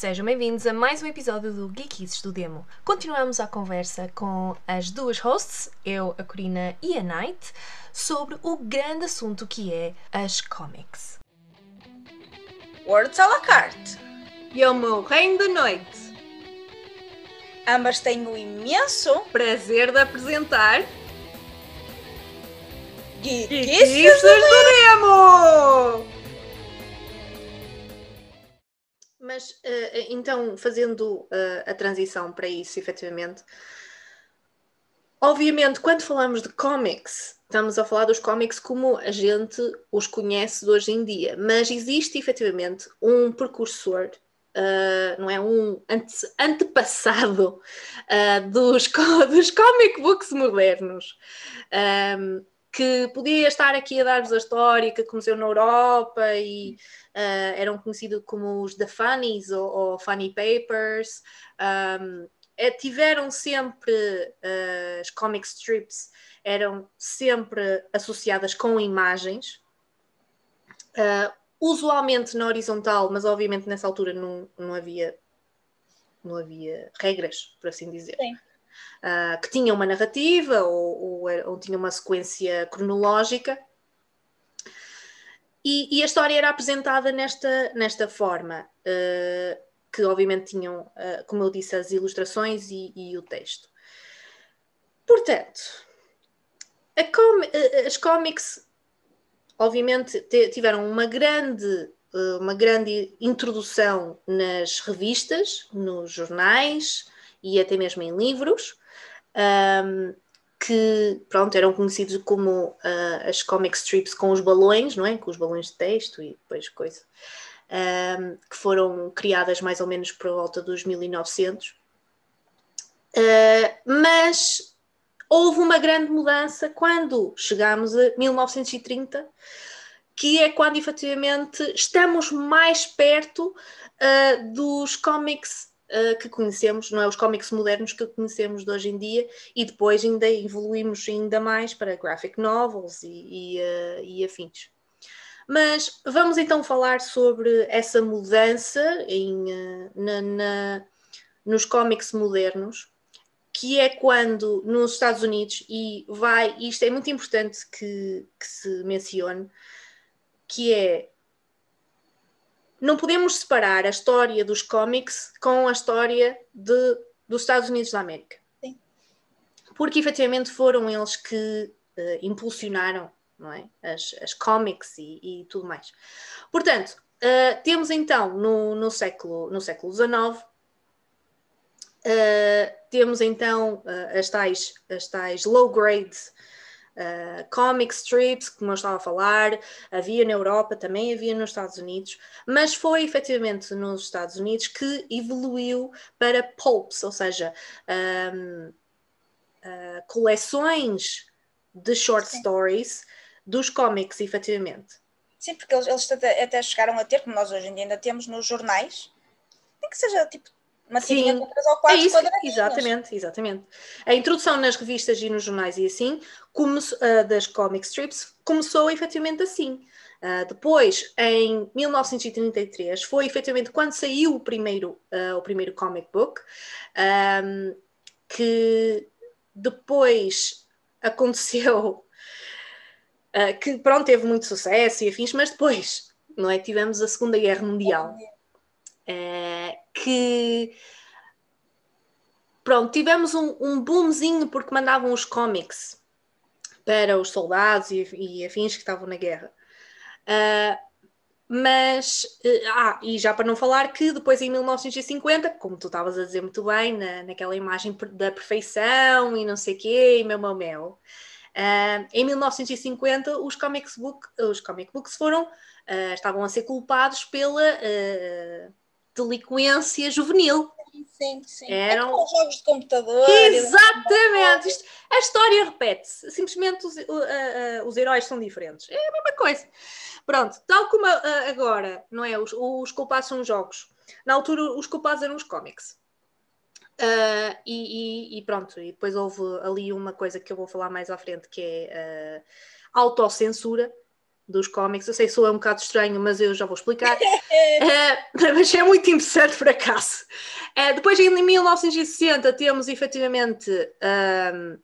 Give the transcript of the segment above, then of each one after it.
Sejam bem-vindos a mais um episódio do Geekies do Demo. Continuamos a conversa com as duas hosts, eu, a Corina e a Night, sobre o grande assunto que é as comics. Words à la carte. E é o meu reino da noite. Ambas têm o imenso Prazer de apresentar Geekies do Demo! Mas, uh, então, fazendo uh, a transição para isso, efetivamente, obviamente, quando falamos de comics, estamos a falar dos comics como a gente os conhece hoje em dia, mas existe efetivamente um precursor, uh, não é? Um ante antepassado dos, dos comic books modernos. Um, que podia estar aqui a dar-vos a história que aconteceu na Europa e uh, eram conhecidos como os The Funnies ou, ou Funny Papers. Um, é, tiveram sempre uh, as comic strips eram sempre associadas com imagens, uh, usualmente na horizontal, mas obviamente nessa altura não, não havia não havia regras, por assim dizer. Sim uh, que tinha uma narrativa ou, ou, ou, tinha uma sequência cronológica. E, e, a história era apresentada nesta, nesta forma, uh, que obviamente tinham, uh, como eu disse, as ilustrações e, e o texto. Portanto, com, as cómics, obviamente, tiveram uma grande uma grande introdução nas revistas, nos jornais, e até mesmo em livros, um, que pronto, eram conhecidos como uh, as comic strips com os balões, não é? Com os balões de texto e depois coisa, um, que foram criadas mais ou menos por volta dos 1900. Uh, mas houve uma grande mudança quando chegámos a 1930, que é quando efetivamente estamos mais perto uh, dos cómics uh, que conhecemos, não é? Os cómics modernos que conhecemos de hoje em dia e depois ainda evoluímos ainda mais para graphic novels e, e, uh, e afins. Mas vamos então falar sobre essa mudança em, uh, na, na, nos cómics modernos, que é quando nos Estados Unidos, e vai, isto é muito importante que, que se mencione, que é não podemos separar a história dos cómics com a história de, dos Estados Unidos da América. Sim. Porque efetivamente foram eles que uh, impulsionaram não é? as, as cómics e, e tudo mais. Portanto, uh, temos então no, no, século, no século XIX, uh, temos então as, tais, as tais low grades uh, comic strips, como eu estava a falar, havia na Europa, também havia nos Estados Unidos, mas foi efetivamente nos Estados Unidos que evoluiu para pulps, ou seja, um, uh, ah, coleções de short Sim. stories dos cómics, efetivamente. Sim, porque eles, eles até, até, chegaram a ter, como nós hoje em dia ainda temos nos jornais, nem que seja tipo uma tirinha com três ou quatro é isso, Exatamente, exatamente. A introdução nas revistas e nos jornais e assim, come, uh, das comic strips, começou efetivamente assim. Uh, depois, em 1933, foi efetivamente quando saiu o primeiro, uh, o primeiro comic book, um, que depois aconteceu, uh, que pronto, teve muito sucesso e afins, mas depois, não é? Tivemos a Segunda Guerra Mundial. Uh, que pronto, tivemos um, um boomzinho porque mandavam os cómics para os soldados e, e afins que estavam na guerra. Uh, mas, uh, ah, e já para não falar que depois em 1950, como tu estavas a dizer muito bem, na, naquela imagem da perfeição e não sei quê, e meu, meu, uh, em 1950 os comic, book, os comic books foram, uh, estavam a ser culpados pela delinquência juvenil. Sim, sim. Eram é jogos de computador. Exatamente. Isto, a história repete-se. Simplesmente os, uh, uh, os heróis são diferentes. É a mesma coisa. Pronto, tal como uh, agora, não é? Os, os culpados são os jogos. Na altura, os culpados eram os cómics. Uh, e, e, e, pronto, e depois houve ali uma coisa que eu vou falar mais à frente que é uh, autocensura dos cómics. Eu sei que sou um bocado estranho, mas eu já vou explicar. uh, mas é muito interessante, por acaso. Uh, depois, em 1960, temos efetivamente um,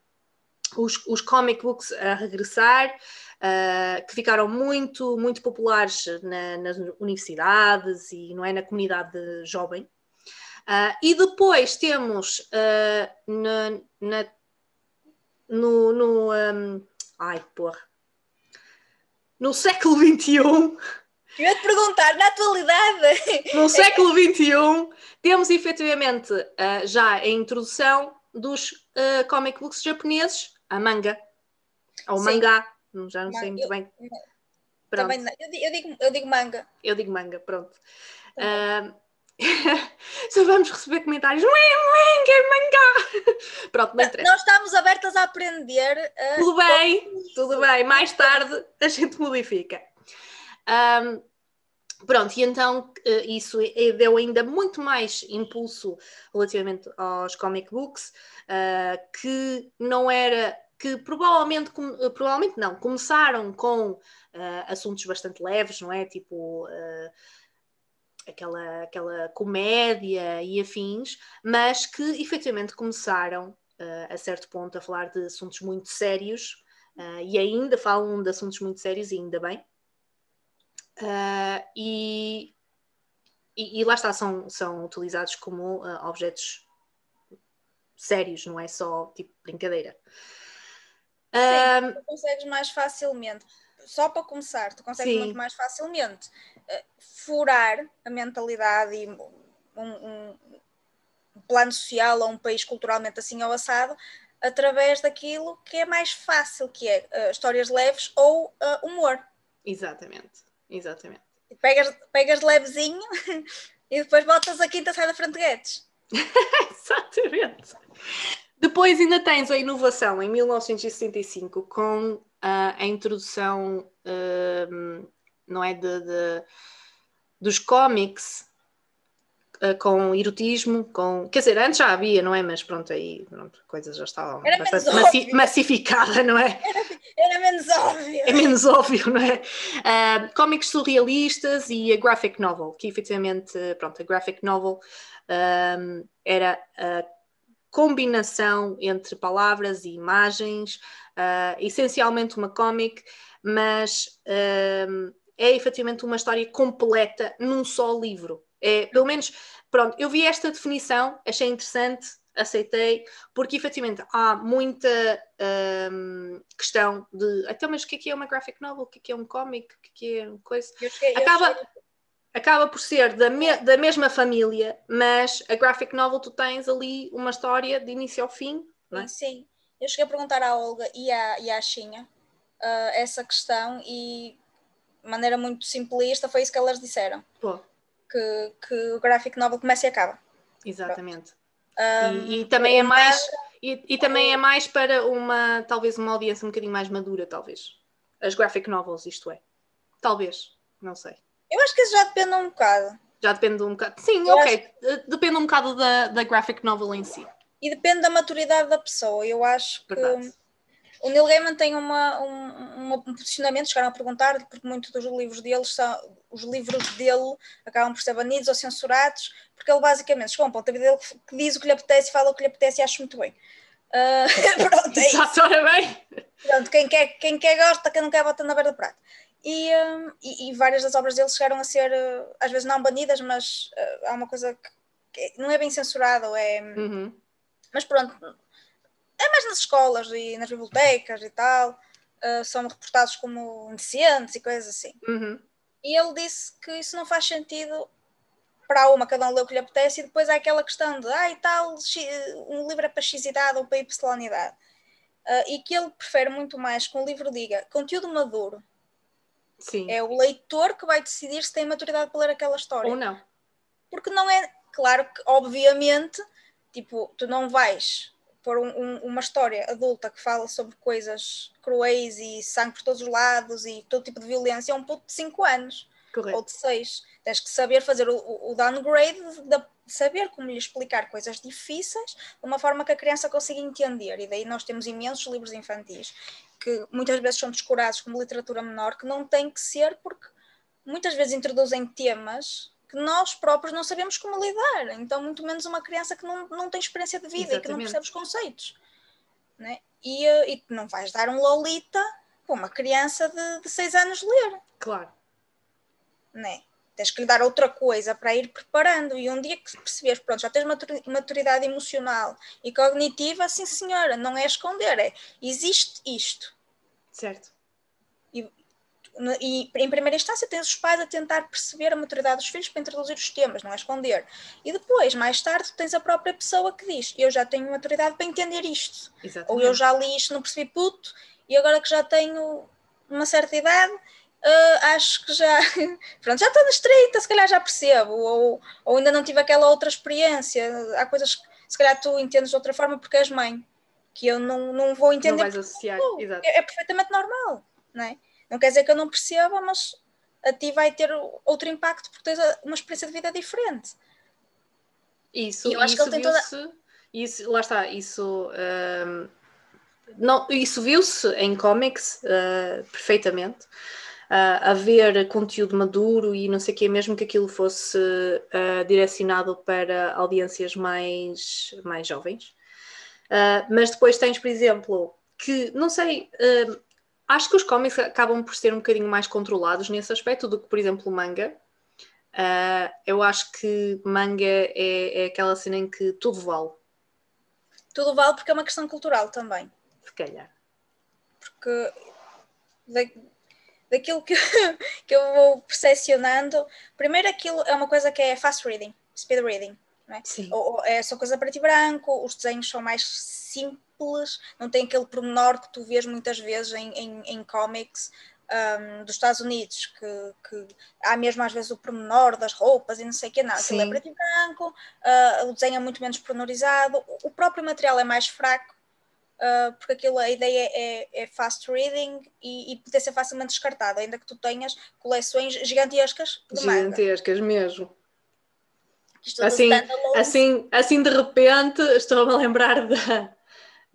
os, os comic books a regressar. Uh, que ficaram muito, muito populares na, nas universidades e não é na comunidade jovem. Uh, e depois temos uh, na, na, no, no um, ai porra, no século XXI. Eu ia te perguntar, na atualidade. No século XXI, temos efetivamente já a introdução dos comic books japoneses, a manga, ou Sim. mangá, já não sei muito eu, bem. Também não. Eu, eu, digo, eu digo manga. Eu digo manga, pronto. Uh, só vamos receber comentários. Manga, manga. Pronto, não interessa. Nós estamos abertas a aprender. Tudo bem, tudo bem. Mais tarde a gente modifica. Um, Pronto, e então isso deu ainda muito mais impulso relativamente aos comic books, uh, que não era que provavelmente, eh, provavelmente não, começaram com uh, assuntos bastante leves, não é? Tipo uh, aquela, aquela comédia e afins, mas que efetivamente começaram uh, a certo ponto a falar de assuntos muito sérios e ainda falam de assuntos muito sérios, e ainda bem. E, e, e, lá está, são, são utilizados como objetos sérios, não é só tipo brincadeira. Sim, tu consegues mais facilmente. Só para começar, tu consegues Sim. muito mais facilmente uh, furar a mentalidade e um, um, plano social ou um país culturalmente assim ou assado através daquilo que é mais fácil, que é uh, histórias leves ou uh, humor. Exatamente, exatamente. Pegas, pegas levezinho e depois botas a quinta sai da frente de Guedes. exatamente. Depois ainda tens a inovação em 1965 com uh, a introdução, uh, não é, de, de dos cómics uh, com erotismo, com quer dizer, antes já havia, não é? Mas pronto, aí pronto, coisas já estavam era bastante massi massificadas, não é? Era, era, menos óbvio. É menos óbvio, não é? Uh, cómics surrealistas e a graphic novel, que efetivamente, pronto, a graphic novel um, era a combinação entre palavras e imagens, uh, essencialmente uma cómic, mas é efetivamente uma história completa num só livro. É, pelo menos, pronto, eu vi esta definição, achei interessante, aceitei, porque efetivamente há muita um, questão de então, mas o que é, que é uma graphic novel? O que é, que é um cómic? O que é, que é uma coisa? Cheguei, Acaba, acaba por ser da, me, da mesma família, mas a graphic novel tu tens ali uma história de início ao fim. Não é? Sim, eu cheguei a perguntar à Olga e à, e à Xinha uh, essa questão e maneira muito simplista foi isso que elas disseram. Pô. Que, que o graphic novel começa e acaba. Exatamente. Um, e, e, também é mais e, e, também é mais para uma talvez uma audiência um bocadinho mais madura, talvez. As graphic novels, isto é. Talvez, não sei. Eu acho que isso já depende um bocado. Já depende um bocado. Sim, eu ok. Acho... Eh, depende um bocado da, da graphic novel em si. E depende da maturidade da pessoa. Eu acho que Verdade. o Neil Gaiman tem uma, um, um posicionamento, chegaram a perguntar, porque muitos dos livros dele são, os livros dele acabam por ser banidos ou censurados, porque ele basicamente chegou a um ponto da vida dele que diz o que lhe apetece fala o que lhe apetece e acho muito bem. Uh, pronto, é bem. Pronto, quem quer, quem quer gosta, quem não quer bota na beira do prato. E, um, e, e, várias das obras dele chegaram a ser, uh, às vezes não banidas, mas uh, há uma coisa que, que, não é bem censurada, é. Uhum. Mas pronto, é mais nas escolas e nas bibliotecas e tal, uh, são reportados como indecentes e coisas assim. Uhum. E ele disse que isso não faz sentido para uma, cada um lê o que lhe apetece, e depois há aquela questão de, ah, e tal, um livro é para x idade ou para y idade. Uh, e que ele prefere muito mais que um livro diga conteúdo maduro Sim. É o leitor que vai decidir se tem maturidade para ler aquela história. Ou não. Porque não é. Claro que, obviamente, tipo, tu não vais pôr um, um, uma história adulta que fala sobre coisas cruéis e sangue por todos os lados e todo tipo de violência a um puto de 5 anos. Correto. Ou de 6. Tens que saber fazer o, o downgrade, de, saber como lhe explicar coisas difíceis de uma forma que a criança consiga entender. E daí nós temos imensos livros infantis que muitas vezes são descurados como literatura menor, que não tem que ser porque muitas vezes introduzem temas que nós próprios não sabemos como lidar. Então, muito menos uma criança que não, não tem experiência de vida Exatamente. e que não percebe os conceitos. Né? E, eh, e não vais dar um Lolita para uma criança de, de seis anos ler. Claro. Né? Tens que lhe dar outra coisa para ir preparando. E um dia que percebes, pronto, já tens maturidade emocional e cognitiva, sim senhora, não é esconder, é existe isto. Certo. E, em primeira instância tens os pais a tentar perceber a maturidade dos filhos para introduzir os temas, não é esconder. E depois, mais tarde, tens a própria pessoa que diz: Eu já tenho maturidade para entender isto. Exatamente. Ou eu já li isto, não percebi puto, e agora que já tenho uma certa idade, uh, acho que já, pronto, já estou nas 30, se calhar já percebo, ou, ou ainda não tive aquela outra experiência. Há coisas que se calhar tu entendes de outra forma porque és mãe, que eu não, não vou entender. Não vais associar, exato. É, é, perfeitamente normal, não é? Não quer dizer que eu não perceba, mas a ti vai ter outro impacto porque tens uma experiência de vida diferente. Isso, e eu acho isso que ele tem toda... Isso, lá está, isso. Um, não, isso viu-se em cómics uh, perfeitamente uh, haver conteúdo maduro e não sei o que, mesmo que aquilo fosse uh, direcionado para audiências mais, mais jovens. Uh, mas depois tens, por exemplo, que, não sei, uh, acho que os cómics acabam por ser um bocadinho mais controlados nesse aspecto do que, por exemplo, o manga. Uh, eu acho que manga é, é, aquela cena em que tudo vale. Tudo vale porque é uma questão cultural também. Se calhar. Porque daquilo que, que eu vou percepcionando, primeiro aquilo é uma coisa que é fast reading, speed reading. É? Sim. Ou, ou, é só coisa preto e branco, os desenhos são mais simples, não tem aquele pormenor que tu vês muitas vezes em, em, em cómics um, dos Estados Unidos, que, que, há mesmo às vezes o pormenor das roupas e não sei o que, não, aquilo é preto e branco, uh, o desenho é muito menos pormenorizado, o próprio material é mais fraco, uh, porque aquilo, a ideia é, é fast reading e, e poder ser facilmente descartado, ainda que tu tenhas coleções gigantescas de Gigantescas manga. mesmo. Assim, assim, assim de repente estou-me a lembrar da,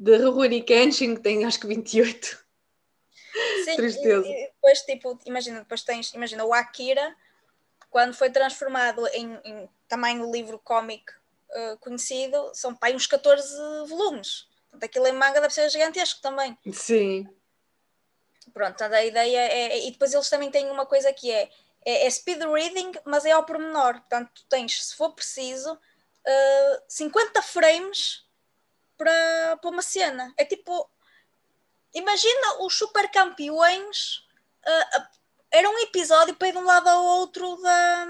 de Rurouni Kenshin, que tem acho que 28. Sim, Tristeza. E, e depois, tipo, imagina, depois tens, imagina, o Akira, quando foi transformado em, em tamanho livro cómico uh, conhecido, são pai uns 14 volumes. Portanto, aquilo em manga deve ser gigantesco também. Sim. Pronto, a ideia é. E depois eles também têm uma coisa que é, é, é speed reading, mas é ao pormenor. Portanto, tu tens, se for preciso, uh, 50 frames para, para uma cena. É tipo. Imagina os super campeões. Uh, uh, era um episódio para ir de um lado ao outro da,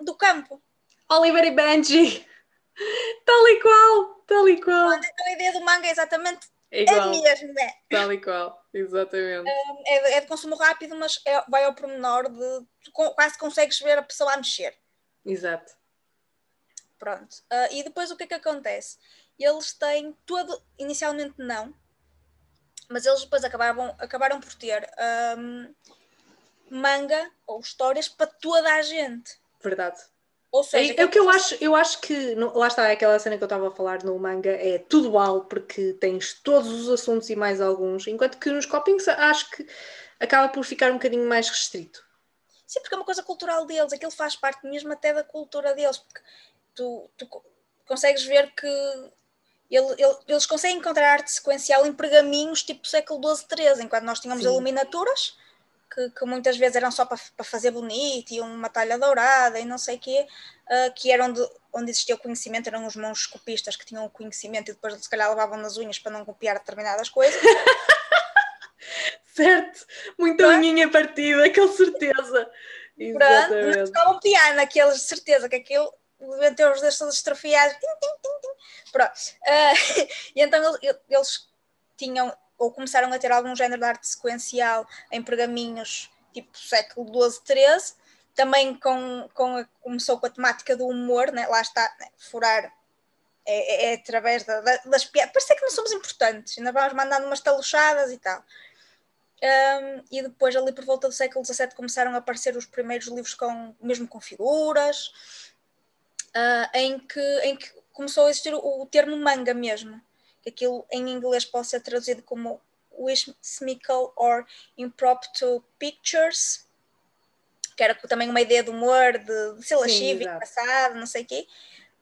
do campo. Oliver e Benji! Tal e qual, tal e qual. Então a ideia do manga é exatamente é igual. a mesma. É. Tal e qual, exatamente. É, é de consumo rápido, mas é, vai ao pormenor de quase consegues ver a pessoa a mexer. Exato. Pronto. Uh, e depois o que é que acontece? Eles têm todo, inicialmente não, mas eles depois acabaram, acabaram por ter um, manga ou histórias para toda a gente. Verdade. Ou seja, é, é o que eu acho, eu acho que lá está aquela cena que eu estava a falar no manga, é tudo igual porque tens todos os assuntos e mais alguns, enquanto que nos copings acho que acaba por ficar um bocadinho mais restrito. Sim, porque é uma coisa cultural deles, aquilo faz parte mesmo até da cultura deles, porque tu, tu consegues ver que ele, ele, eles conseguem encontrar arte sequencial em pergaminhos tipo século XII, XIII, enquanto nós tínhamos Sim. iluminaturas que, que, muitas vezes eram só para, para fazer bonito e uma talha dourada e não sei o quê, uh, que eram de, onde existia o conhecimento, eram os mãos copistas que tinham o conhecimento e depois se calhar levavam nas unhas para não copiar determinadas coisas. certo, muita Pronto. unhinha partida, com certeza. Pronto, não tocavam piano, aqueles, certeza que aquilo ter os dedos todos estrofiados. Pronto. Uh, e então eles, tinham ou começaram a ter algum género de arte sequencial em pergaminhos tipo século XII, XIII, também com, com a, começou com a temática do humor, né? lá está, né? furar é, é, é através da, da, das piadas, parece que não somos importantes, ainda vamos mandando umas taluchadas e tal. Um, e depois, ali por volta do século XVII, começaram a aparecer os primeiros livros com, mesmo com figuras, uh, em, que, em que começou a existir o, o termo manga mesmo que aquilo em inglês pode ser traduzido como whimsical or impromptu pictures, que era também uma ideia de humor, de, de ser lascivo, engraçado, não sei o quê.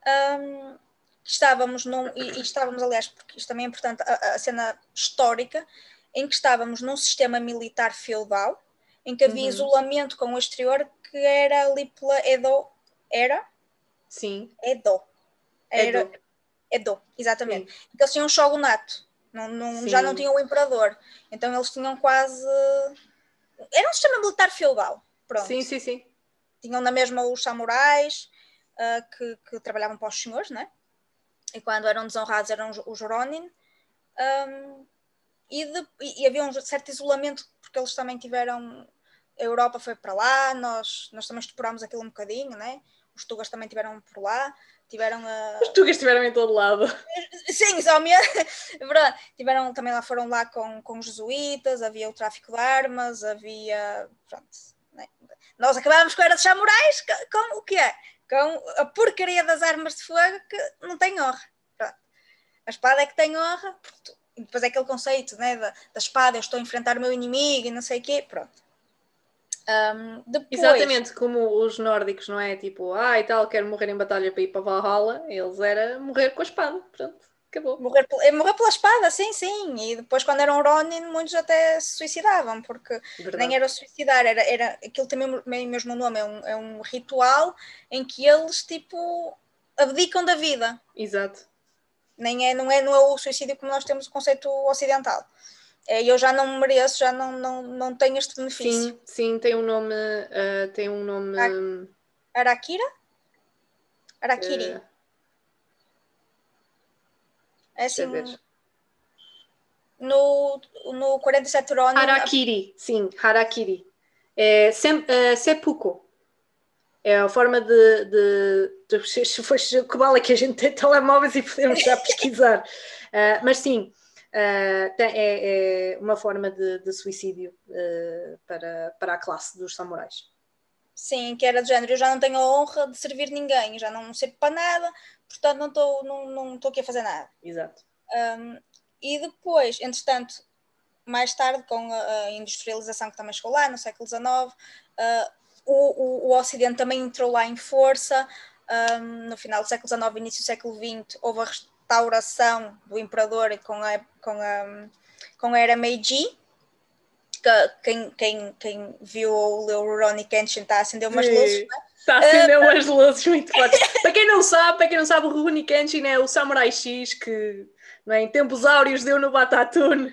Um, estávamos num, e, e, estávamos, aliás, porque isto também é importante, a, a, cena histórica, em que estávamos num sistema militar feudal, em que havia uhum. isolamento com o exterior, que era ali pela Edo, era? Sim. Edo. Era, Edo. Edo, exatamente. Sim. Então eles tinham um shogunato, não, não, já não tinham o imperador, então eles tinham quase... Era um sistema militar feudal, pronto. Sim, sim, sim. Tinham na mesma os samurais, uh, que, que, trabalhavam para os senhores, né? E quando eram desonrados eram os Ronin. Um, e, de, e, havia um certo isolamento, porque eles também tiveram. A Europa foi para lá, nós, nós também estuporámos aquilo um bocadinho, né? Os Tugas também tiveram por lá, tiveram a... Os Tugas estiveram em todo lado. Sim, só mesmo. É verdade. Tiveram, também lá foram lá com, com os jesuítas, havia o tráfico de armas, havia. Pronto. Né? Nós acabámos com a era de samurais, com o que é? Com a porcaria das armas de fogo que não tem honra. Pronto. A espada é que tem honra, e depois é aquele conceito né, da, da espada, eu estou a enfrentar o meu inimigo e não sei o quê, pronto. Um, depois... Exatamente, como os nórdicos, não é? Tipo, ah e tal, quero morrer em batalha para ir para Valhalla, eles era morrer com a espada, pronto, acabou. Morrer, é morrer pela espada, sim, sim, e depois quando eram Ronin, muitos até se suicidavam, porque Verdade. nem era suicidar, era, era aquilo tem mesmo, mesmo nome, é um, é um ritual em que eles, tipo, abdicam da vida. Exato. Nem é, não, é, não é o suicídio como nós temos o conceito ocidental. É, eu já não mereço, já não, não, não tenho este benefício. Sim, sim, tem um nome. Uh, tem um nome. Arakira? Arakiri. Uh, é assim. No, no 47 Ronin. Harakiri, sim, Harakiri. É, sem, uh, seppuku. É a forma de, de, de, de que vale é que a gente tem telemóveis e podemos já pesquisar. Uh, mas sim, é, é, uma forma de, de suicídio uh, para, para a classe dos samurais. Sim, que era do género, eu já não tenho a honra de servir ninguém, já não sirvo para nada, portanto não estou não, não aqui a fazer nada. Exato. Um, e depois, entretanto, mais tarde, com a, a, industrialização que também chegou lá, no século XIX, uh, o, o, o Ocidente também entrou lá em força. Um, no final do século XIX, início do século XX, houve a restauração do imperador com a, com a, com a era Meiji. Que, quem, quem, quem viu ou leu o Ronnie Kenshin está a acender umas Sim. luzes. É? Está a acender uh, umas luzes muito fortes. para quem não sabe, para quem não sabe, o Ronnie Kenshin é o Samurai X que não é, em tempos áureos deu no Batatune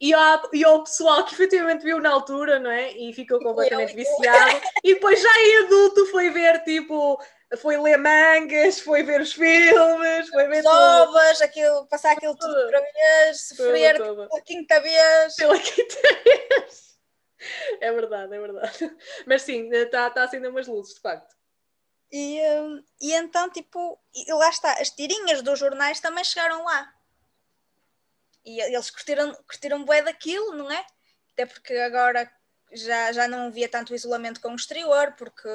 e, há, e ao pessoal que efetivamente viu na altura, não é? E ficou completamente viciado. e depois já em adulto foi ver tipo. Foi ler mangas, foi ver os filmes, foi ver Ovas, aquilo, passar aquilo tudo outra vez, sofrer pela quinta vez. Pela quinta vez. É verdade, é verdade. Mas sim, está tá acendendo umas luzes, de facto. E, hum, e então, tipo, e lá está, as tirinhas dos jornais também chegaram lá. E eles curtiram, curtiram bué daquilo, não é? Até porque agora já, já não havia tanto isolamento com o exterior, porque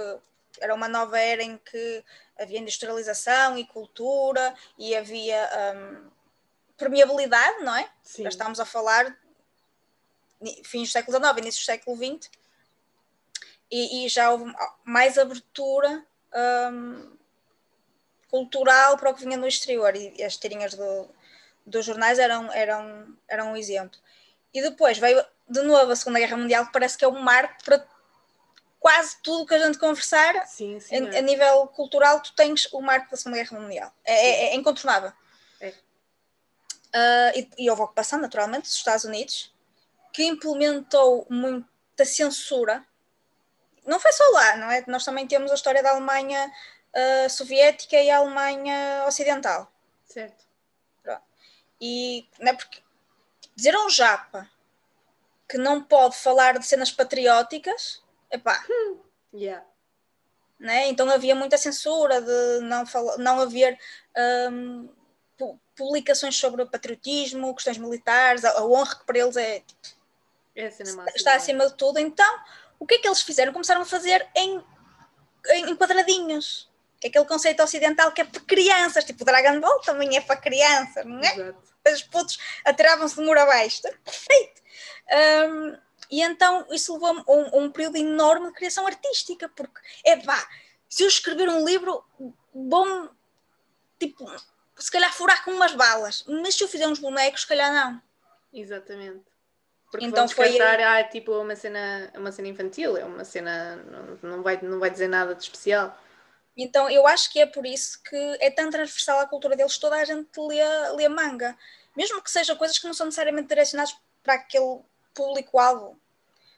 era uma nova era em que havia industrialização e cultura e havia um, permeabilidade, não é? Sim. Já estamos a falar fins do século XIX, início do século XX, e, e já houve mais abertura um, cultural para o que vinha no exterior, e as tirinhas do, dos jornais eram, eram, eram um exemplo. E depois veio de novo a Segunda Guerra Mundial, que parece que é um marco para quase tudo que a gente conversar sim, sim, a, a, nível cultural, tu tens o marco da Segunda Guerra Mundial. É, é, é incontornável. Uh, e, e houve ocupação, naturalmente, dos Estados Unidos, que implementou muita censura. Não foi só lá, não é? Nós também temos a história da Alemanha uh, soviética e a Alemanha ocidental. Certo. E não é porque dizer a um japa que não pode falar de cenas patrióticas, epá. Hum, yeah. Né? Então havia muita censura de não, falar, não haver um, publicações sobre patriotismo, questões militares, a, a honra que para eles é, é está acima de tudo. Então, o que é que eles fizeram? Começaram a fazer em, em, em quadradinhos que é aquele conceito ocidental que é para crianças, tipo Dragon Ball também é para crianças, não é? Exato. Os putos atiravam-se de muro abaixo, perfeito. Um, e então isso levou a um, um, período enorme de criação artística, porque é pá, se eu escrever um livro, bom, tipo, se calhar furar com umas balas, mas se eu fizer uns bonecos, se calhar não. Exatamente. Porque então foi pensar, ah, é tipo uma cena, uma cena infantil, é uma cena, não, não, vai, não vai dizer nada de especial. Então eu acho que é por isso que é tão transversal à cultura deles, toda a gente lê, lê manga. Mesmo que sejam coisas que não são necessariamente direcionadas para aquele público-alvo.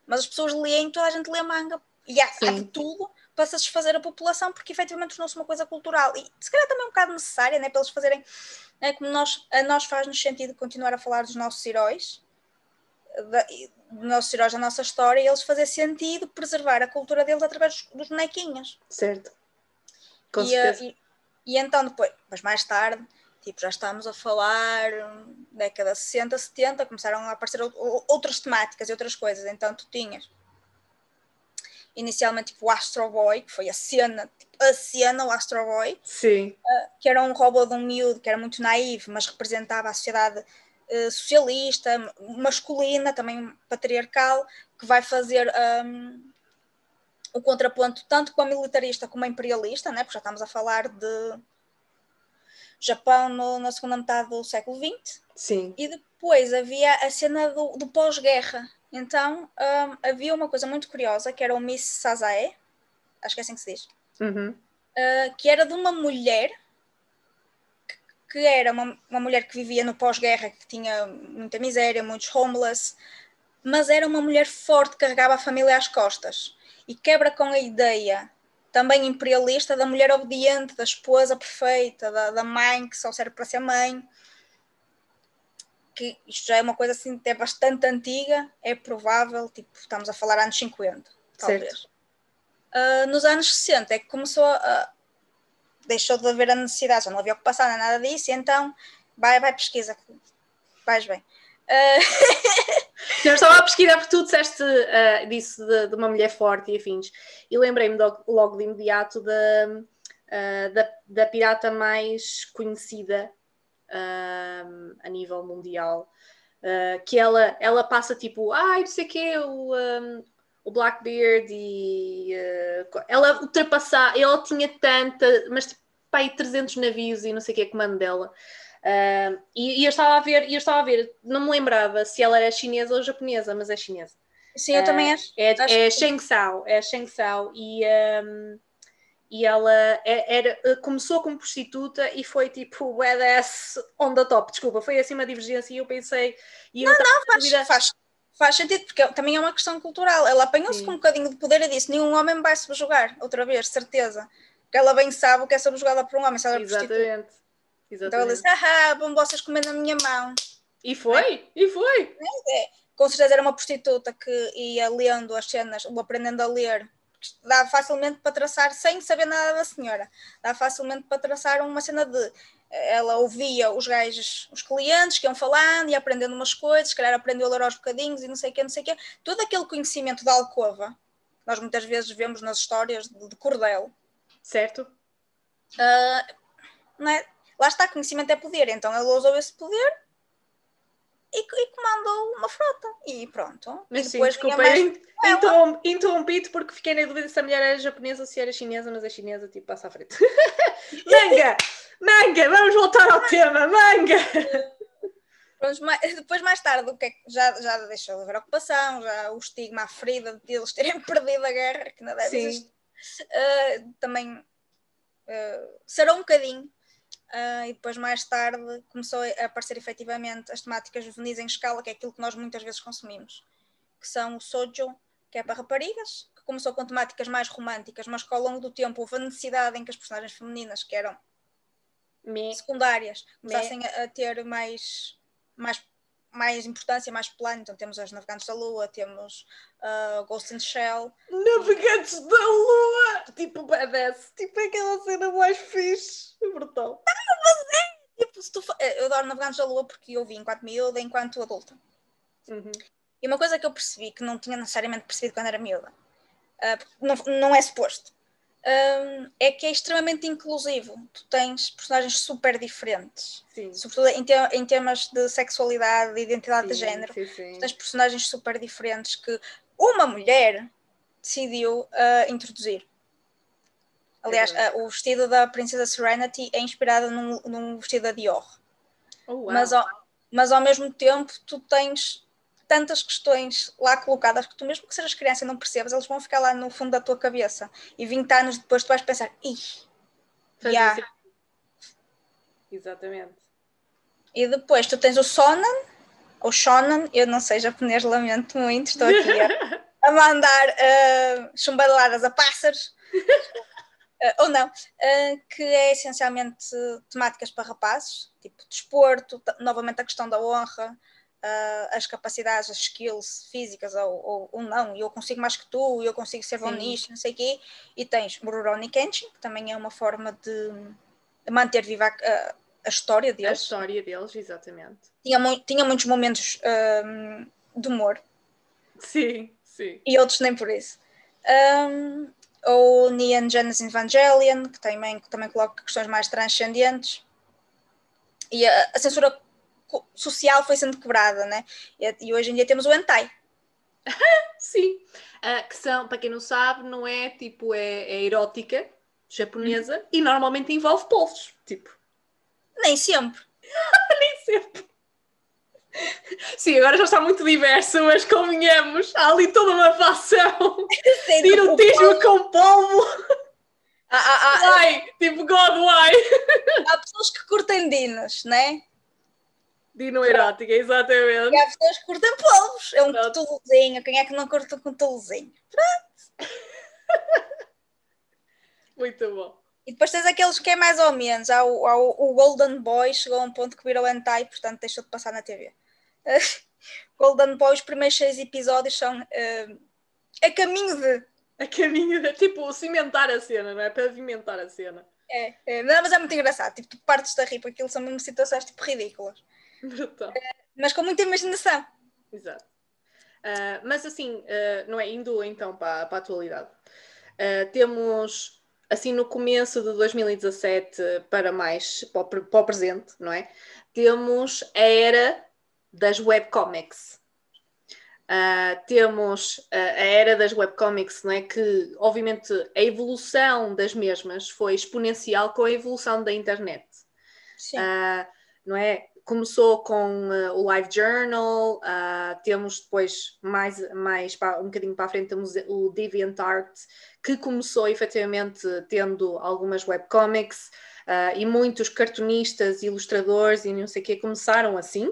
Mas as pessoas leem, toda a gente lê manga. E há, há de tudo para satisfazer a população, porque efetivamente tornou-se uma coisa cultural. E se calhar também é um bocado necessária, né, para eles fazerem, é, como nós, a nós faz-nos sentido continuar a falar dos nossos heróis, da, dos nossos heróis da nossa história, e eles fazer sentido preservar a cultura deles através dos, dos bonequinhos. Certo. Com e, certeza. E, e então depois, mas mais tarde, tipo, já estamos a falar década 60, 70, começaram a aparecer outras temáticas e outras coisas. Então tu tinhas inicialmente tipo o Astro Boy, que foi a cena, tipo, a cena, o Astro Boy, Sim. Uh, que era um robô de um miúdo que era muito naivo, mas representava a sociedade uh, socialista, masculina, também patriarcal, que vai fazer um, o contraponto tanto com a militarista como a imperialista, né? porque já estamos a falar de Japão no, na segunda metade do século XX. Sim. E depois havia a cena do, do pós-guerra. Então um, havia uma coisa muito curiosa que era o Miss Sazae, acho que é assim que se diz, uhum. uh, que era de uma mulher que, que era uma, uma mulher que vivia no pós-guerra, que tinha muita miséria, muitos homeless, mas era uma mulher forte, carregava a família às costas e quebra com a ideia também imperialista da mulher obediente, da esposa perfeita, da, da mãe que só serve para ser mãe. Que isto já é uma coisa assim até bastante antiga, é provável, tipo, estamos a falar anos 50, talvez. Uh, nos anos 60 é que começou a. deixou de haver a necessidade, já não havia ocupação, nem nada disso, então vai, vai pesquisa, vais bem. Uh... Eu estava a pesquisar porque tu disseste uh, disso de, de, uma mulher forte e afins. E lembrei-me logo de imediato da, uh, da, da, pirata mais conhecida uh, a nível mundial. que ela, ela passa tipo, ai, não sei o quê, o, um, o Blackbeard e ela ultrapassar, ela tinha tanta, mas tipo, pai, 300 navios e não sei o que é comando dela. Uh, e, e, eu estava a ver, eu estava a ver, não me lembrava se ela era chinesa ou japonesa, mas é chinesa. Sim, eu uh, também acho. É, acho é que... Sheng Sao, é Sheng Sao e, um, e ela é, era, começou como prostituta e foi tipo badass on the top, desculpa, foi assim uma divergência e eu pensei. E não, não, faz, faz, faz sentido, porque também é uma questão cultural. Ela apanhou-se com um bocadinho de poder e disse: nenhum homem vai subjugar, outra vez, certeza. Porque ela bem sabe o que é subjugada por um homem, se ela é Exatamente. prostituta. Exatamente. Então ela disse, ah, vão vocês comer na minha mão. E foi, é? e foi. É, com certeza era uma prostituta que ia lendo as cenas, ou aprendendo a ler. Dá facilmente para traçar, sem saber nada da senhora, dá facilmente para traçar uma cena de. Ela ouvia os gajos, os clientes que iam falando e aprendendo umas coisas, se calhar aprendeu a ler aos bocadinhos e não sei o que, não sei o que. Todo aquele conhecimento da alcova, nós muitas vezes vemos nas histórias de, de cordel. Certo. Uh, não é? Lá está, conhecimento é poder, então ele usou esse poder e, e comandou uma frota. E pronto. Mas sim, desculpa, mais... interrom interrompi-te porque fiquei na dúvida se a mulher era japonesa ou se era chinesa, mas a chinesa tipo passa à frente. manga! Manga! Vamos voltar ao tema, manga! depois mais tarde o que é já, já deixou de haver ocupação, já o estigma, a ferida de eles terem perdido a guerra, que deve Sim. existir, uh, também uh, será um bocadinho Uh, e depois mais tarde começou a aparecer efetivamente as temáticas juvenis em escala, que é aquilo que nós muitas vezes consumimos, que são o sojo, que é para raparigas, que começou com temáticas mais românticas, mas que ao longo do tempo houve a necessidade em que as personagens femininas, que eram Me. secundárias, começassem a, a ter mais, mais mais importância, mais plano. Então temos as Navegantes da Lua, temos uh, Ghost in Shell. Navegantes da Lua! Tipo badass, tipo aquela cena mais fixe, brutal. Não, mas é! Tipo, se tu, eu adoro Navegantes da Lua porque eu vi enquanto miúda, enquanto adulta. Uhum. E uma coisa que eu percebi, que não tinha necessariamente percebido quando era miúda, uh, não, não é suposto, um, é que é extremamente inclusivo. Tu tens personagens super diferentes, sim. sobretudo em, te em, temas de sexualidade, de identidade sim, de género. Sim, tens personagens super diferentes que uma mulher decidiu uh, introduzir. Aliás, o vestido da Princesa Serenity é inspirado num, num vestido da Dior. Oh, mas, ao, mas ao mesmo tempo tu tens tantas questões lá colocadas que tu, mesmo que sejas criança e não percebas, eles vão ficar lá no fundo da tua cabeça. E 20 anos depois tu vais pensar, ih, yeah. Exatamente. E depois tu tens o Sonan, ou Shonan, eu não sei japonês, lamento muito, estou aqui a, a mandar uh, chumbaladas a pássaros. Uh, ou não, uh, que é essencialmente temáticas para rapazes, tipo desporto, novamente a questão da honra, uh, as capacidades, as skills físicas ou, ou, ou, não, eu consigo mais que tu, eu consigo ser bom nisto, não sei o quê, e tens Rurouni Kenshin, que também é uma forma de, manter viva a, a, história deles. A história deles, exatamente. Tinha, tinha muitos momentos um, de humor. Sim, sim. E outros nem por isso. Um, ou Neon Genesis Evangelion, que também, também coloca questões mais transcendentes. E a, a censura social foi sendo quebrada, né? E, e hoje em dia temos o hentai. Sim, uh, que são, para quem não sabe, não é tipo, é, é erótica japonesa uhum. e normalmente envolve povos, tipo. Nem sempre. Nem sempre. Sim, agora já está muito diverso, mas convenhamos, há ali toda uma facção de erotismo com polvo. Why? Tipo, God, why? Há pessoas que curtem dinos, né? Dino erótica, exatamente. E há pessoas que curtem polvos. É um cutuluzinho. Quem é que não curta um cutuluzinho? Pronto. Muito bom. E depois tens aqueles que é mais ou menos. Há o, há o, o Golden Boy, chegou a um ponto que virou hentai, portanto deixou de passar na TV. Golden Boy, os primeiros seis episódios são uh, a caminho de. A caminho de. Tipo, cimentar a cena, não é? Pavimentar a cena. É, é, não, mas é muito engraçado. Tipo, tu partes da porque aquilo são mesmo situações tipo ridículas. Brutal. Uh, mas com muita imaginação. Exato. Uh, mas assim, uh, não é? Indo então para, para a atualidade. temos, assim, no começo de 2017 para mais, para o, para o presente, não é? Temos a era das webcomics. Uh, temos uh, a era das webcomics, não é? que obviamente a evolução das mesmas foi exponencial com a evolução da internet. Uh, não é? Começou com o Live Journal, temos depois mais, mais para, um bocadinho para a frente temos o DeviantArt, que começou efetivamente tendo algumas webcomics e muitos cartunistas, ilustradores e não sei o que começaram assim.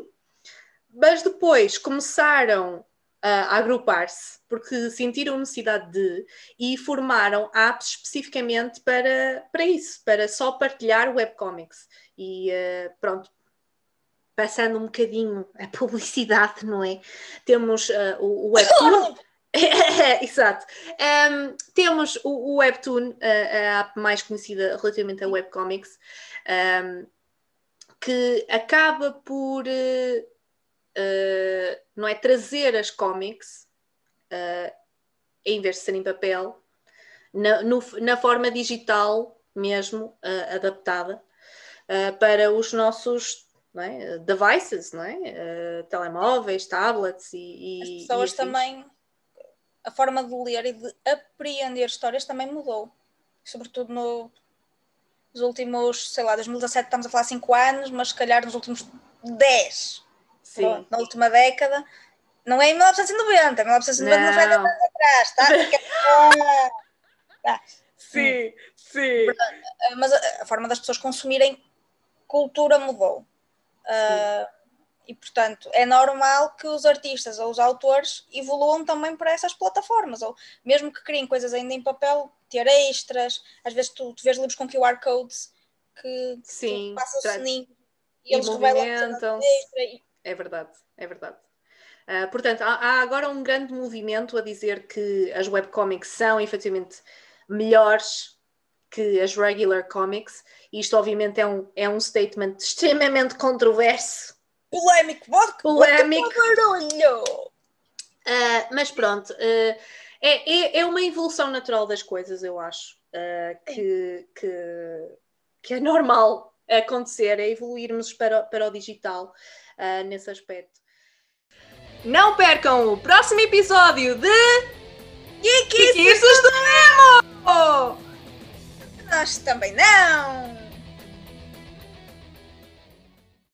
Mas depois começaram a agrupar-se porque sentiram necessidade de e formaram apps especificamente para, para isso, para só partilhar webcomics. E uh, pronto, passando um bocadinho a publicidade, não é? Temos uh, o, o Webtoon. Exato. Um, temos o, o Webtoon, a app mais conhecida relativamente a webcomics, um, que acaba por uh, uh, não é trazer as cómics uh, em vez de ser em papel na, no, na forma digital mesmo uh, adaptada para os nossos é? devices, não é? telemóveis, tablets e, e as pessoas e também a forma de ler e de apreender histórias também mudou, sobretudo no, nos últimos, sei lá, 2017 estamos a falar 5 anos, mas se calhar nos últimos 10 Sim. na última década. Não é em 1990, 1990 não foi anos atrás, tá? tá? Sim, sim. Mas a, forma das pessoas consumirem cultura mudou. Uh, e, portanto, é normal que os artistas ou os autores evoluam também para essas plataformas, ou mesmo que criem coisas ainda em papel, ter extras. Às vezes tu, tu vês livros com QR codes que Sim, tu passa o sininho e, e eles revelam extra. É verdade, é verdade. Uh, portanto, há, há, agora um grande movimento a dizer que as webcomics são efetivamente melhores que as regular comics, isto obviamente é um, é um statement extremamente controverso. Polémico, polémico. barulho! Uh, mas pronto, uh, é, é, é, uma evolução natural das coisas, eu acho, que, que, que, é normal acontecer, é evoluirmos para, para o digital uh, nesse aspecto. Não percam o próximo episódio de Geekices do Nemo! Nós também não!